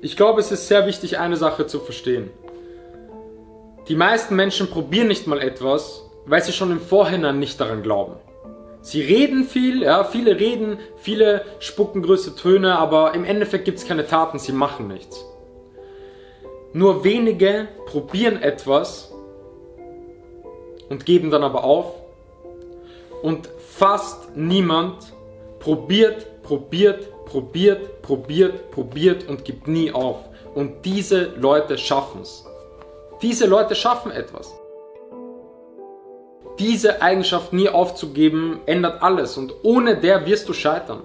Ich glaube, es ist sehr wichtig, eine Sache zu verstehen. Die meisten Menschen probieren nicht mal etwas, weil sie schon im Vorhinein nicht daran glauben. Sie reden viel, ja, viele reden, viele spucken größere Töne, aber im Endeffekt gibt es keine Taten, sie machen nichts. Nur wenige probieren etwas und geben dann aber auf. Und fast niemand probiert, probiert, probiert, probiert, probiert und gibt nie auf. Und diese Leute schaffen es. Diese Leute schaffen etwas. Diese Eigenschaft nie aufzugeben, ändert alles und ohne der wirst du scheitern.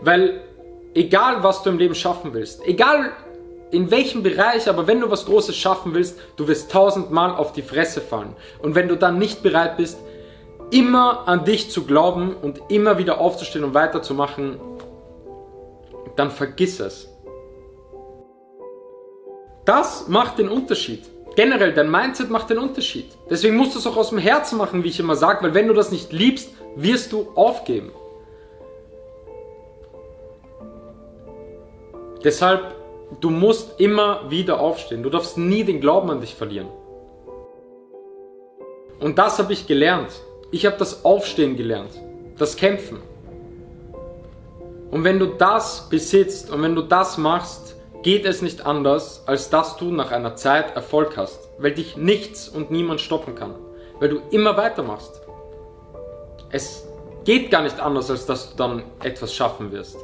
Weil egal was du im Leben schaffen willst, egal in welchem Bereich, aber wenn du was Großes schaffen willst, du wirst tausendmal auf die Fresse fallen. Und wenn du dann nicht bereit bist, immer an dich zu glauben und immer wieder aufzustehen und weiterzumachen, dann vergiss es. Das macht den Unterschied. Generell, dein Mindset macht den Unterschied. Deswegen musst du es auch aus dem Herzen machen, wie ich immer sage, weil wenn du das nicht liebst, wirst du aufgeben. Deshalb, du musst immer wieder aufstehen. Du darfst nie den Glauben an dich verlieren. Und das habe ich gelernt. Ich habe das Aufstehen gelernt, das Kämpfen. Und wenn du das besitzt und wenn du das machst, geht es nicht anders, als dass du nach einer Zeit Erfolg hast, weil dich nichts und niemand stoppen kann, weil du immer weitermachst. Es geht gar nicht anders, als dass du dann etwas schaffen wirst.